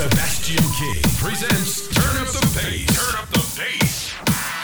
Sebastian King presents Turn Up the Pace. Turn Up the Pace.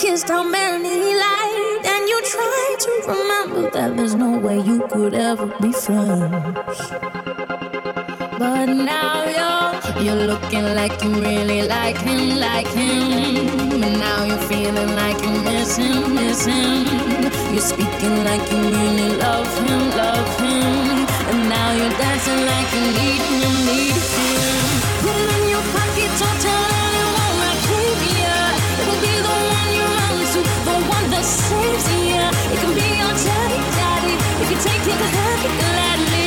Kissed, how many he liked. And you try to remember that there's no way you could ever be friends. But now you're, you're looking like you really like him, like him. And now you're feeling like you miss him, miss him. You're speaking like you really love him, love him. And now you're dancing like you need him, need him. Take it heavy, gladly.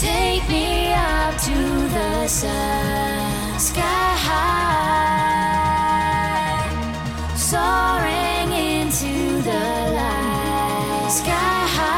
Take me up to the sun, sky high, soaring into the light, sky high.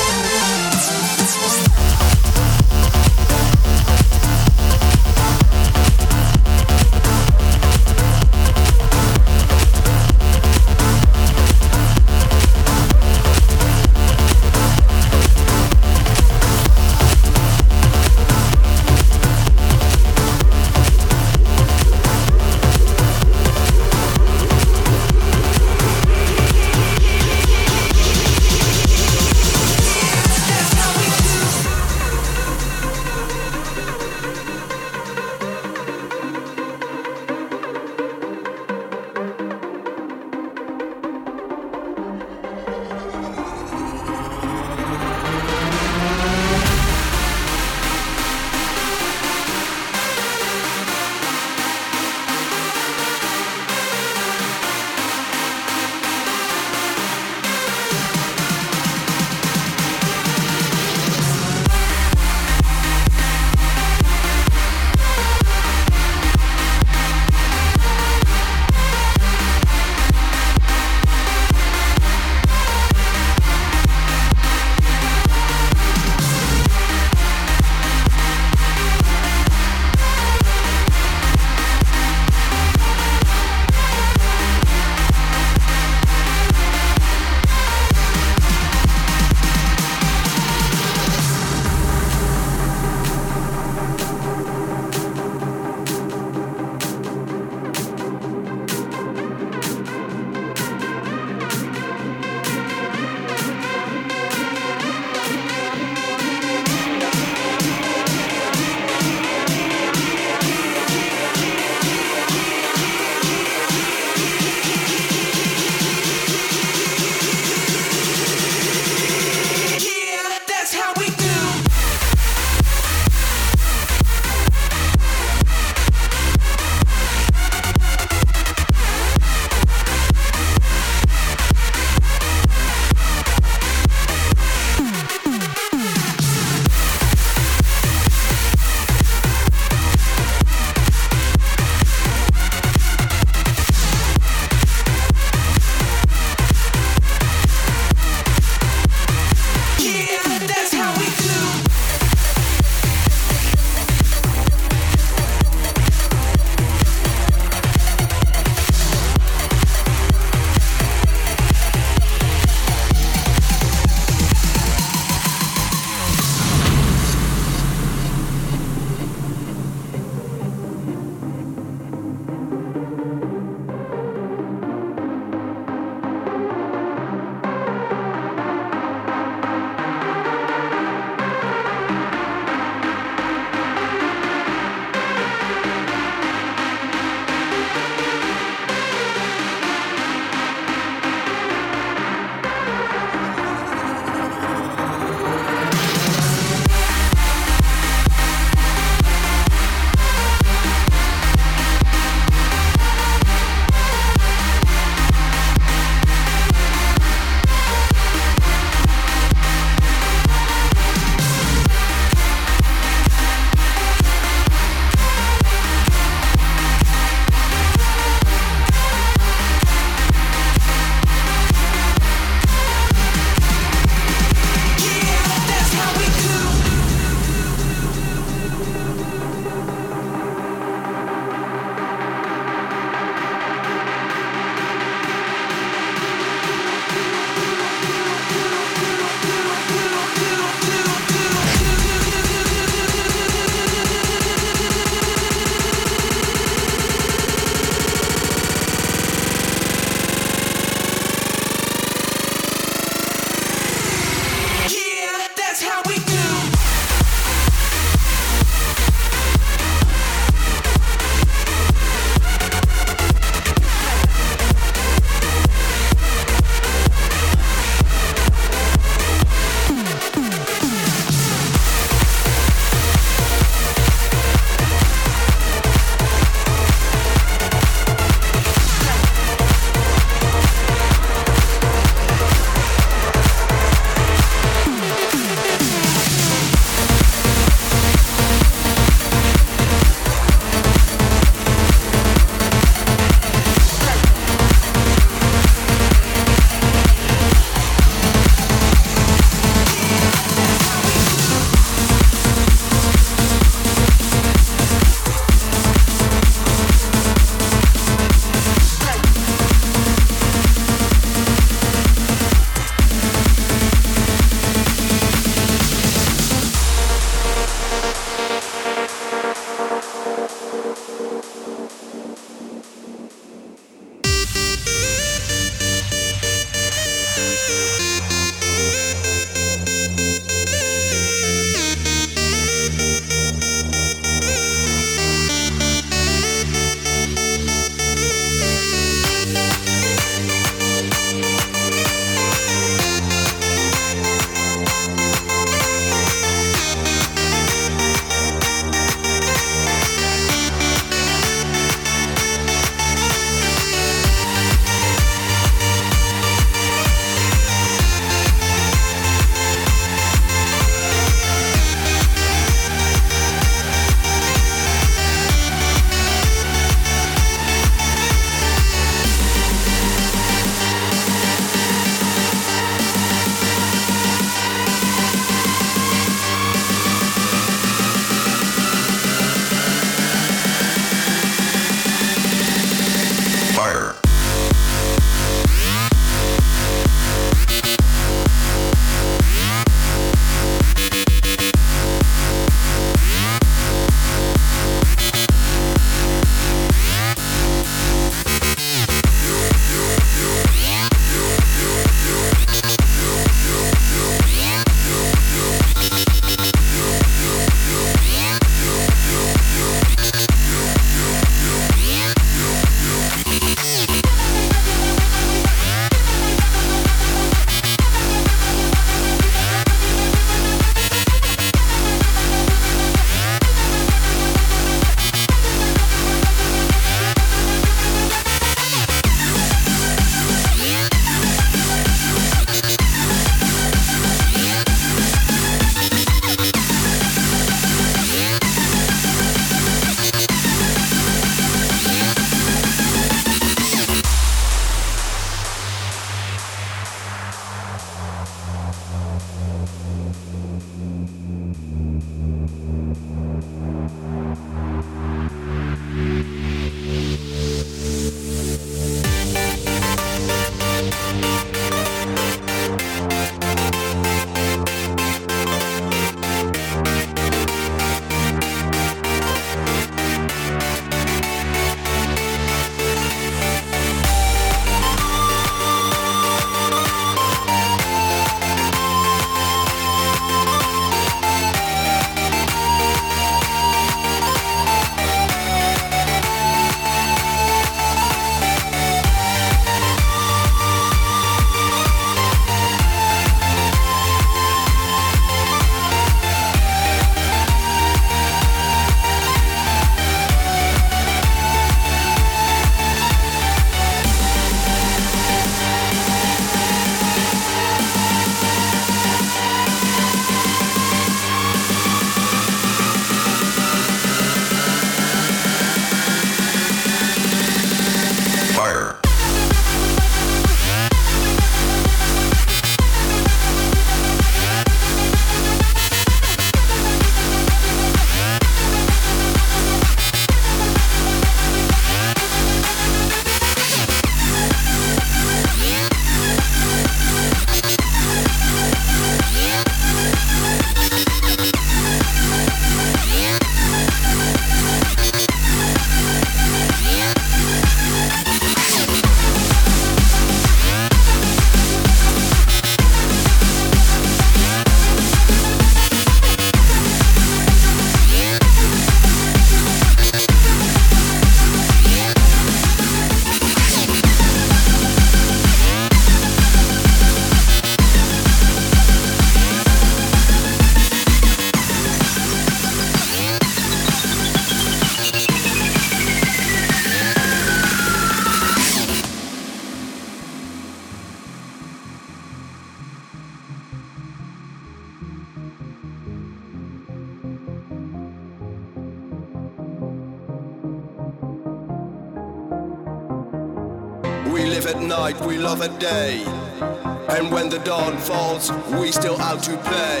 We to play.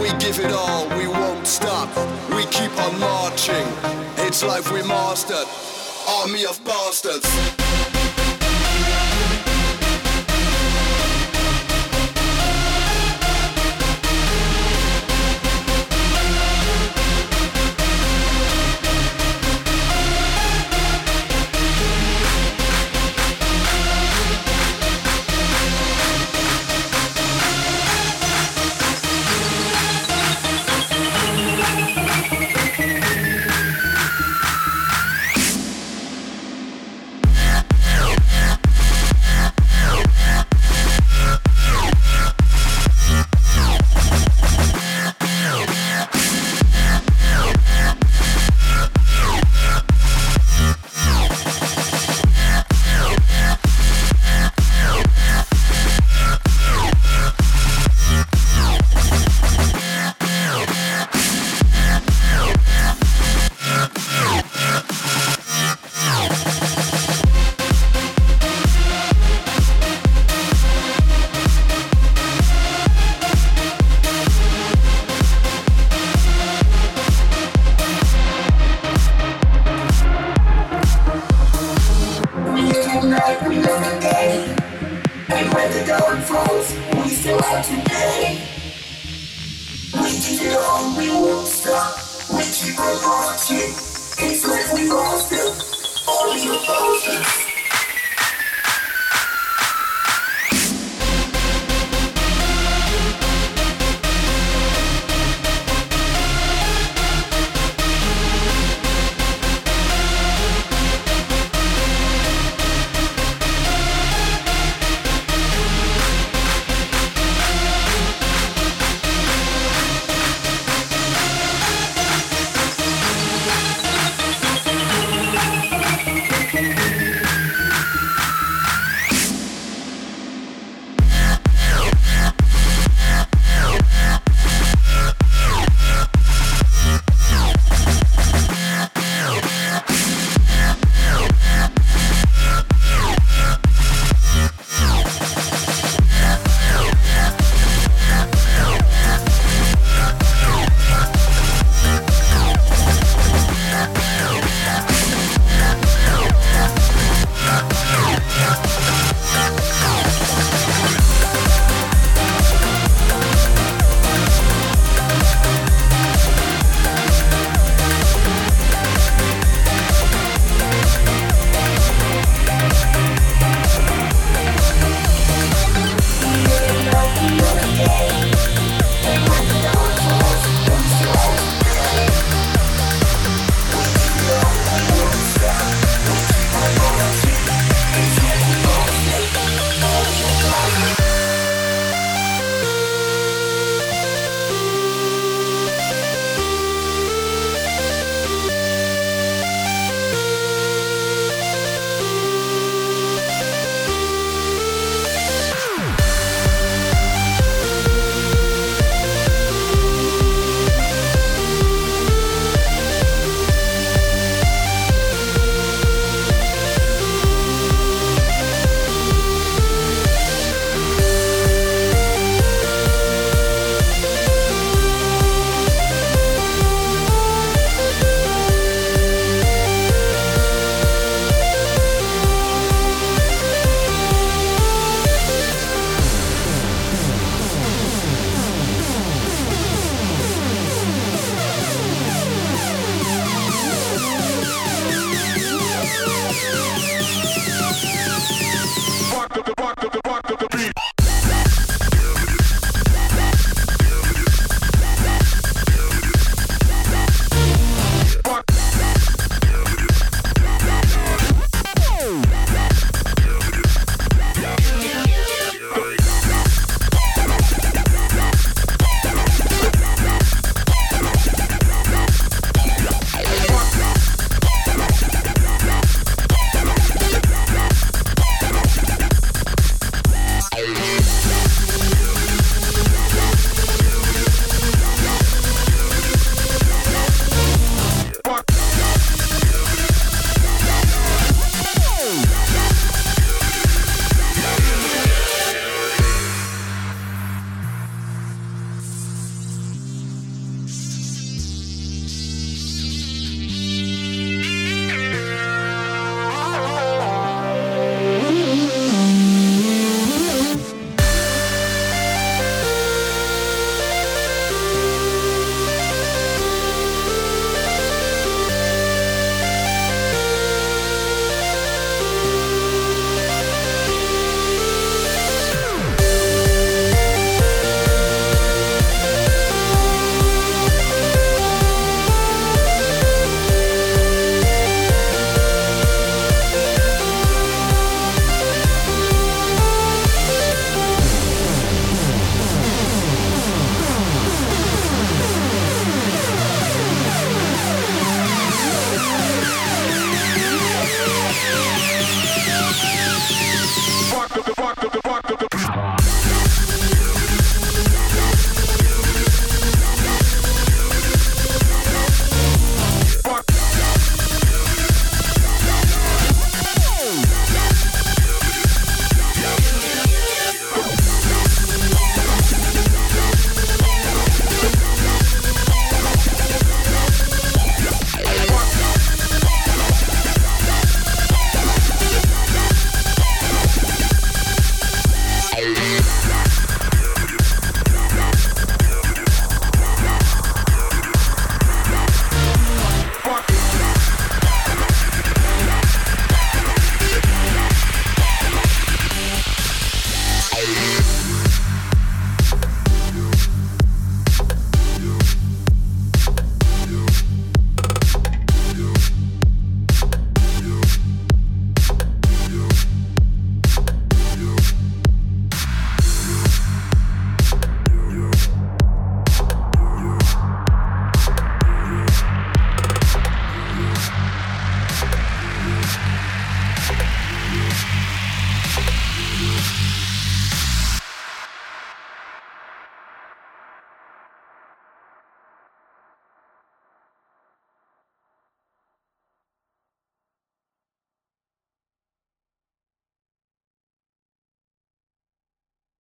We give it all, we won't stop. We keep on marching. It's life we mastered. Army of bastards.